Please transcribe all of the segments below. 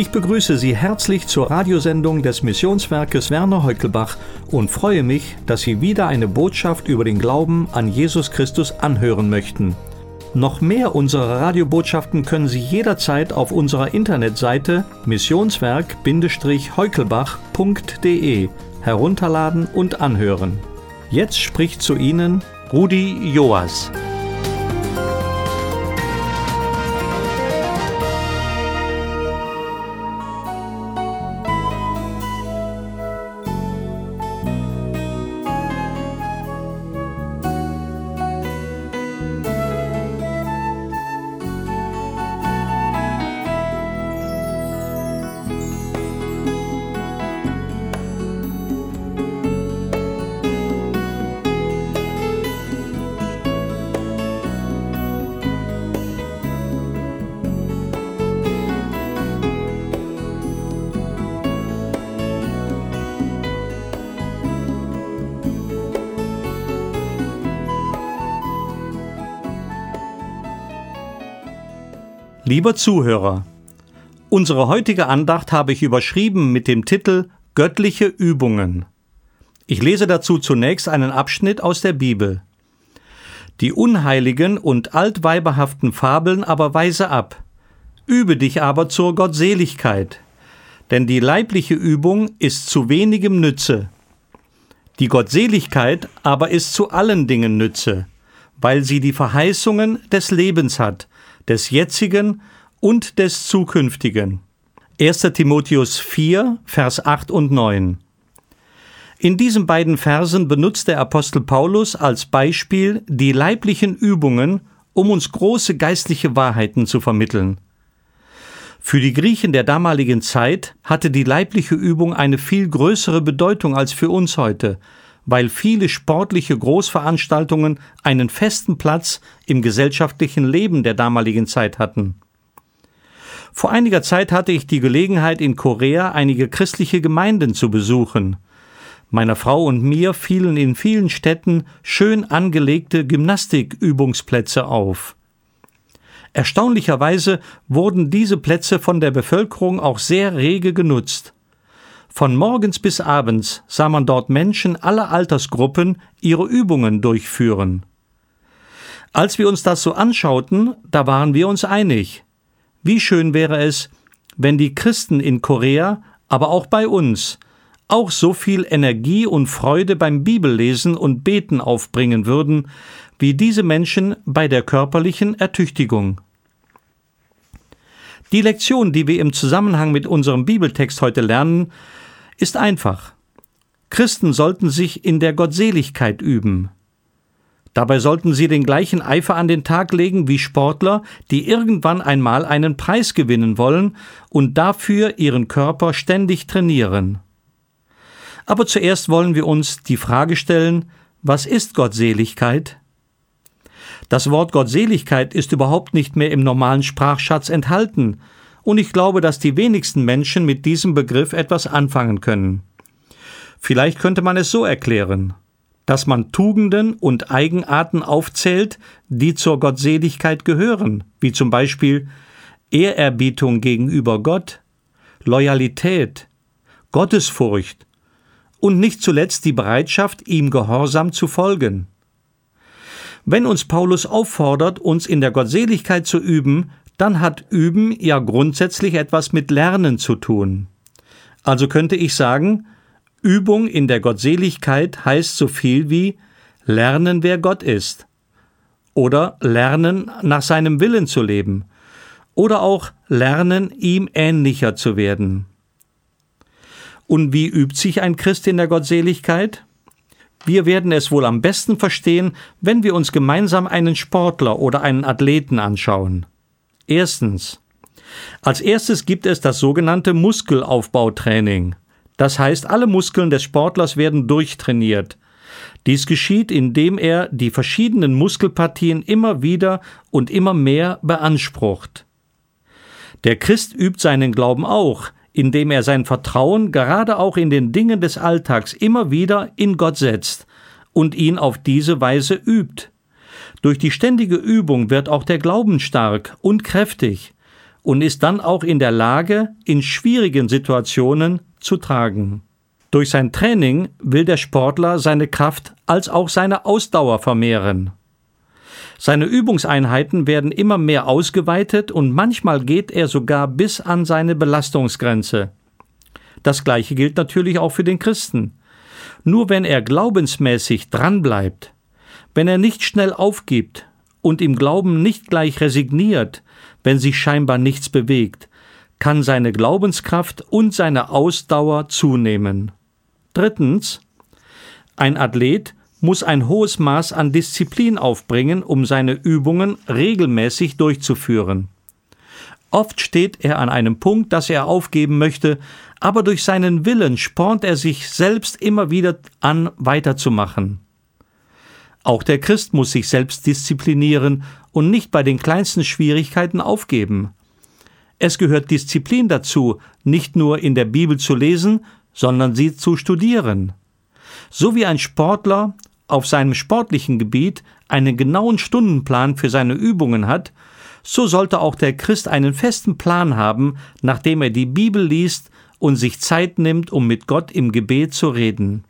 Ich begrüße Sie herzlich zur Radiosendung des Missionswerkes Werner Heukelbach und freue mich, dass Sie wieder eine Botschaft über den Glauben an Jesus Christus anhören möchten. Noch mehr unserer Radiobotschaften können Sie jederzeit auf unserer Internetseite missionswerk-heukelbach.de herunterladen und anhören. Jetzt spricht zu Ihnen Rudi Joas. Lieber Zuhörer, unsere heutige Andacht habe ich überschrieben mit dem Titel Göttliche Übungen. Ich lese dazu zunächst einen Abschnitt aus der Bibel. Die unheiligen und altweiberhaften Fabeln aber weise ab. Übe dich aber zur Gottseligkeit, denn die leibliche Übung ist zu wenigem Nütze. Die Gottseligkeit aber ist zu allen Dingen Nütze, weil sie die Verheißungen des Lebens hat, des jetzigen und des zukünftigen. 1. Timotheus 4, Vers 8 und 9. In diesen beiden Versen benutzt der Apostel Paulus als Beispiel die leiblichen Übungen, um uns große geistliche Wahrheiten zu vermitteln. Für die Griechen der damaligen Zeit hatte die leibliche Übung eine viel größere Bedeutung als für uns heute, weil viele sportliche Großveranstaltungen einen festen Platz im gesellschaftlichen Leben der damaligen Zeit hatten. Vor einiger Zeit hatte ich die Gelegenheit, in Korea einige christliche Gemeinden zu besuchen. Meiner Frau und mir fielen in vielen Städten schön angelegte Gymnastikübungsplätze auf. Erstaunlicherweise wurden diese Plätze von der Bevölkerung auch sehr rege genutzt. Von morgens bis abends sah man dort Menschen aller Altersgruppen ihre Übungen durchführen. Als wir uns das so anschauten, da waren wir uns einig. Wie schön wäre es, wenn die Christen in Korea, aber auch bei uns, auch so viel Energie und Freude beim Bibellesen und Beten aufbringen würden, wie diese Menschen bei der körperlichen Ertüchtigung. Die Lektion, die wir im Zusammenhang mit unserem Bibeltext heute lernen, ist einfach. Christen sollten sich in der Gottseligkeit üben. Dabei sollten sie den gleichen Eifer an den Tag legen wie Sportler, die irgendwann einmal einen Preis gewinnen wollen und dafür ihren Körper ständig trainieren. Aber zuerst wollen wir uns die Frage stellen, was ist Gottseligkeit? Das Wort Gottseligkeit ist überhaupt nicht mehr im normalen Sprachschatz enthalten, und ich glaube, dass die wenigsten Menschen mit diesem Begriff etwas anfangen können. Vielleicht könnte man es so erklären, dass man Tugenden und Eigenarten aufzählt, die zur Gottseligkeit gehören, wie zum Beispiel Ehrerbietung gegenüber Gott, Loyalität, Gottesfurcht und nicht zuletzt die Bereitschaft, ihm gehorsam zu folgen. Wenn uns Paulus auffordert, uns in der Gottseligkeit zu üben, dann hat Üben ja grundsätzlich etwas mit Lernen zu tun. Also könnte ich sagen, Übung in der Gottseligkeit heißt so viel wie lernen, wer Gott ist. Oder lernen, nach seinem Willen zu leben. Oder auch lernen, ihm ähnlicher zu werden. Und wie übt sich ein Christ in der Gottseligkeit? Wir werden es wohl am besten verstehen, wenn wir uns gemeinsam einen Sportler oder einen Athleten anschauen. Erstens. Als erstes gibt es das sogenannte Muskelaufbautraining. Das heißt, alle Muskeln des Sportlers werden durchtrainiert. Dies geschieht, indem er die verschiedenen Muskelpartien immer wieder und immer mehr beansprucht. Der Christ übt seinen Glauben auch, indem er sein Vertrauen gerade auch in den Dingen des Alltags immer wieder in Gott setzt und ihn auf diese Weise übt. Durch die ständige Übung wird auch der Glauben stark und kräftig, und ist dann auch in der Lage, in schwierigen Situationen zu tragen. Durch sein Training will der Sportler seine Kraft als auch seine Ausdauer vermehren. Seine Übungseinheiten werden immer mehr ausgeweitet und manchmal geht er sogar bis an seine Belastungsgrenze. Das gleiche gilt natürlich auch für den Christen. Nur wenn er glaubensmäßig dranbleibt, wenn er nicht schnell aufgibt und im Glauben nicht gleich resigniert, wenn sich scheinbar nichts bewegt, kann seine Glaubenskraft und seine Ausdauer zunehmen. Drittens, ein Athlet muss ein hohes Maß an Disziplin aufbringen, um seine Übungen regelmäßig durchzuführen. Oft steht er an einem Punkt, dass er aufgeben möchte, aber durch seinen Willen spornt er sich selbst immer wieder an, weiterzumachen. Auch der Christ muss sich selbst disziplinieren und nicht bei den kleinsten Schwierigkeiten aufgeben. Es gehört Disziplin dazu, nicht nur in der Bibel zu lesen, sondern sie zu studieren. So wie ein Sportler auf seinem sportlichen Gebiet einen genauen Stundenplan für seine Übungen hat, so sollte auch der Christ einen festen Plan haben, nachdem er die Bibel liest und sich Zeit nimmt, um mit Gott im Gebet zu reden.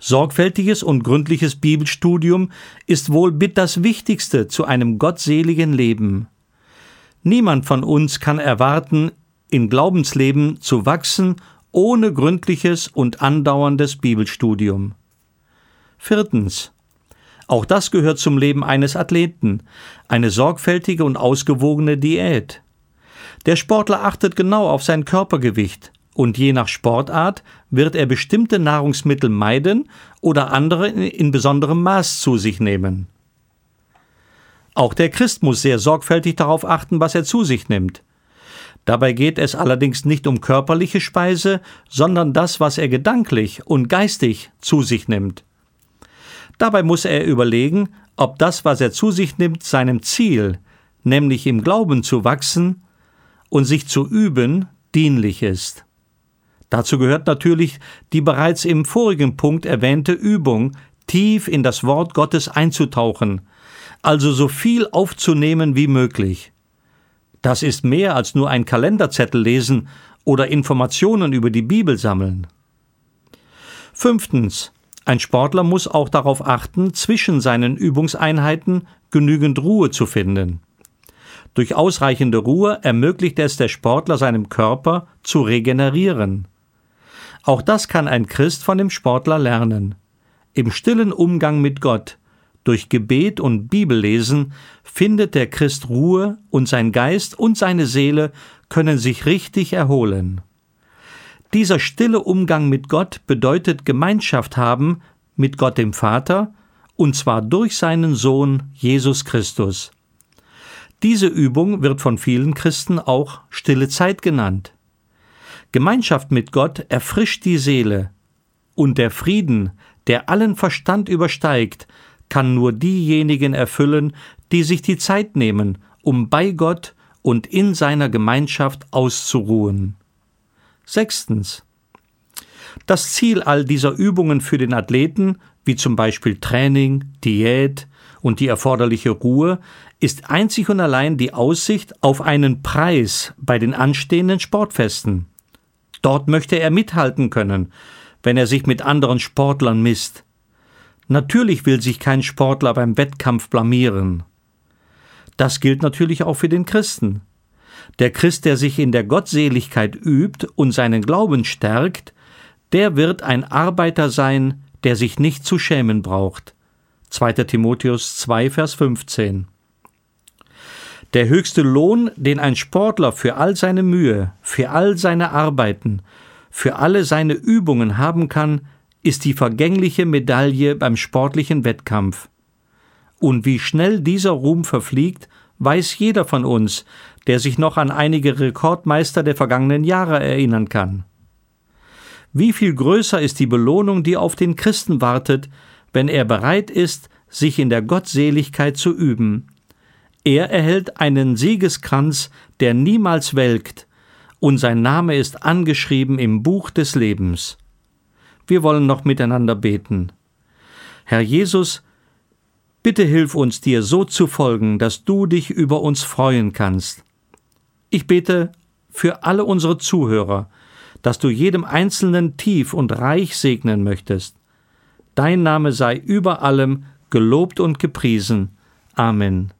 Sorgfältiges und gründliches Bibelstudium ist wohl mit das Wichtigste zu einem gottseligen Leben. Niemand von uns kann erwarten, in Glaubensleben zu wachsen ohne gründliches und andauerndes Bibelstudium. Viertens. Auch das gehört zum Leben eines Athleten, eine sorgfältige und ausgewogene Diät. Der Sportler achtet genau auf sein Körpergewicht, und je nach Sportart wird er bestimmte Nahrungsmittel meiden oder andere in besonderem Maß zu sich nehmen. Auch der Christ muss sehr sorgfältig darauf achten, was er zu sich nimmt. Dabei geht es allerdings nicht um körperliche Speise, sondern das, was er gedanklich und geistig zu sich nimmt. Dabei muss er überlegen, ob das, was er zu sich nimmt, seinem Ziel, nämlich im Glauben zu wachsen und sich zu üben, dienlich ist. Dazu gehört natürlich die bereits im vorigen Punkt erwähnte Übung, tief in das Wort Gottes einzutauchen, also so viel aufzunehmen wie möglich. Das ist mehr als nur ein Kalenderzettel lesen oder Informationen über die Bibel sammeln. Fünftens. Ein Sportler muss auch darauf achten, zwischen seinen Übungseinheiten genügend Ruhe zu finden. Durch ausreichende Ruhe ermöglicht es der Sportler seinem Körper zu regenerieren. Auch das kann ein Christ von dem Sportler lernen. Im stillen Umgang mit Gott, durch Gebet und Bibellesen findet der Christ Ruhe und sein Geist und seine Seele können sich richtig erholen. Dieser stille Umgang mit Gott bedeutet Gemeinschaft haben mit Gott dem Vater, und zwar durch seinen Sohn Jesus Christus. Diese Übung wird von vielen Christen auch stille Zeit genannt. Gemeinschaft mit Gott erfrischt die Seele, und der Frieden, der allen Verstand übersteigt, kann nur diejenigen erfüllen, die sich die Zeit nehmen, um bei Gott und in seiner Gemeinschaft auszuruhen. Sechstens. Das Ziel all dieser Übungen für den Athleten, wie zum Beispiel Training, Diät und die erforderliche Ruhe, ist einzig und allein die Aussicht auf einen Preis bei den anstehenden Sportfesten. Dort möchte er mithalten können, wenn er sich mit anderen Sportlern misst. Natürlich will sich kein Sportler beim Wettkampf blamieren. Das gilt natürlich auch für den Christen. Der Christ, der sich in der Gottseligkeit übt und seinen Glauben stärkt, der wird ein Arbeiter sein, der sich nicht zu schämen braucht. 2. Timotheus 2, Vers 15. Der höchste Lohn, den ein Sportler für all seine Mühe, für all seine Arbeiten, für alle seine Übungen haben kann, ist die vergängliche Medaille beim sportlichen Wettkampf. Und wie schnell dieser Ruhm verfliegt, weiß jeder von uns, der sich noch an einige Rekordmeister der vergangenen Jahre erinnern kann. Wie viel größer ist die Belohnung, die auf den Christen wartet, wenn er bereit ist, sich in der Gottseligkeit zu üben, er erhält einen Siegeskranz, der niemals welkt, und sein Name ist angeschrieben im Buch des Lebens. Wir wollen noch miteinander beten. Herr Jesus, bitte hilf uns dir so zu folgen, dass du dich über uns freuen kannst. Ich bete für alle unsere Zuhörer, dass du jedem Einzelnen tief und reich segnen möchtest. Dein Name sei über allem gelobt und gepriesen. Amen.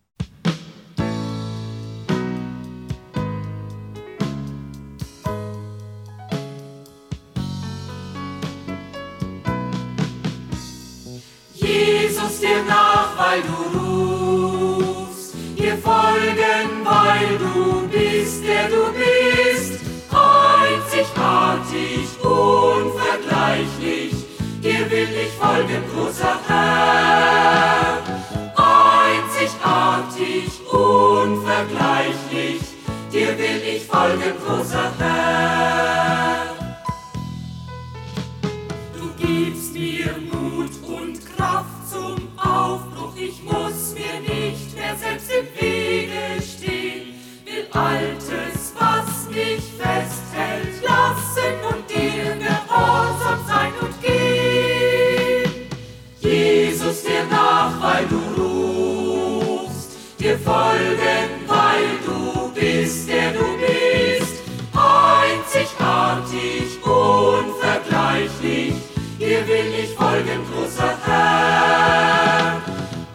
Folgen, weil du bist, der du bist, einzigartig, unvergleichlich, dir will ich folgen, großer Herr.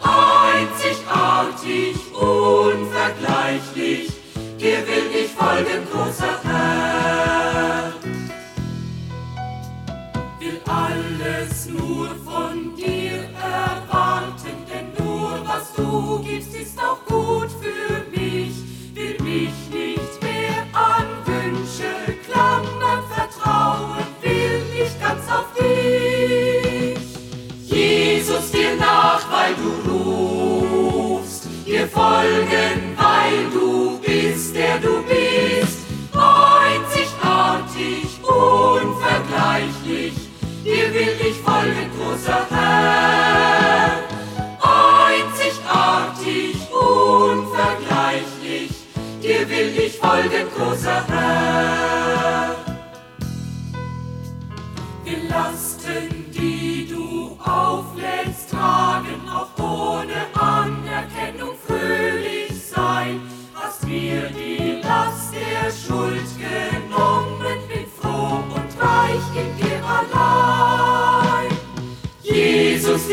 Einzigartig, unvergleichlich, dir will ich folgen, großer Herr. Will alles nur von dir erwarten, denn nur was du gibst, ist auch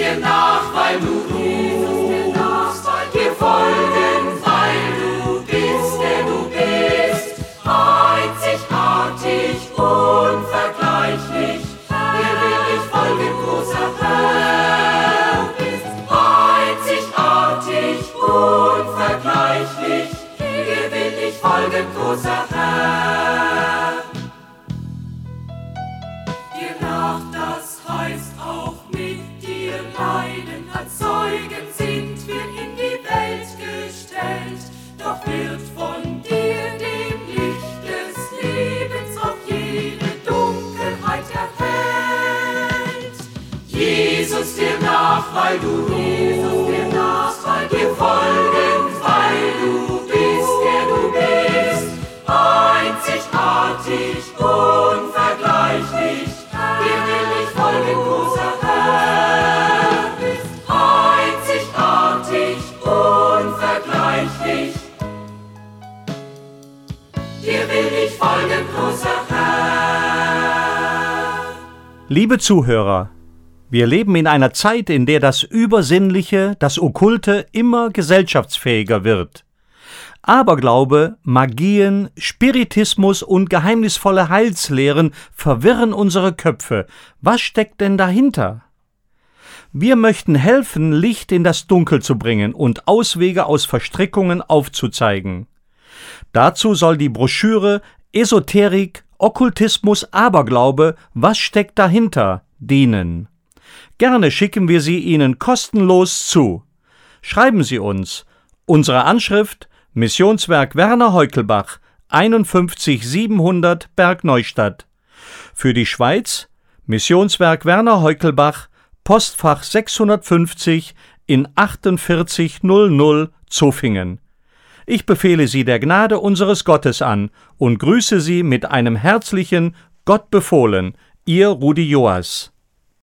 dir nach, weil du rufst, dir folgen, weil du bist, der du bist, einzigartig, unvergleichlich, dir will ich folgen, großer Herr. Einzigartig, unvergleichlich, dir will ich folgen, großer Herr. Weil du rufst, dir nach, weil dir folgen, weil du bist, der du bist, einzigartig, unvergleichlich, dir will ich folgen, großer Herr. Einzigartig, unvergleichlich, dir will ich folgen, großer Herr. Liebe Zuhörer, wir leben in einer Zeit, in der das Übersinnliche, das Okkulte immer gesellschaftsfähiger wird. Aberglaube, Magien, Spiritismus und geheimnisvolle Heilslehren verwirren unsere Köpfe. Was steckt denn dahinter? Wir möchten helfen, Licht in das Dunkel zu bringen und Auswege aus Verstrickungen aufzuzeigen. Dazu soll die Broschüre Esoterik, Okkultismus, Aberglaube, was steckt dahinter dienen. Gerne schicken wir sie Ihnen kostenlos zu. Schreiben Sie uns. Unsere Anschrift Missionswerk Werner Heukelbach 51700 Bergneustadt. Für die Schweiz Missionswerk Werner Heukelbach Postfach 650 in 4800 Zofingen. Ich befehle Sie der Gnade unseres Gottes an und grüße Sie mit einem herzlichen Gott befohlen, Ihr Rudi Joas.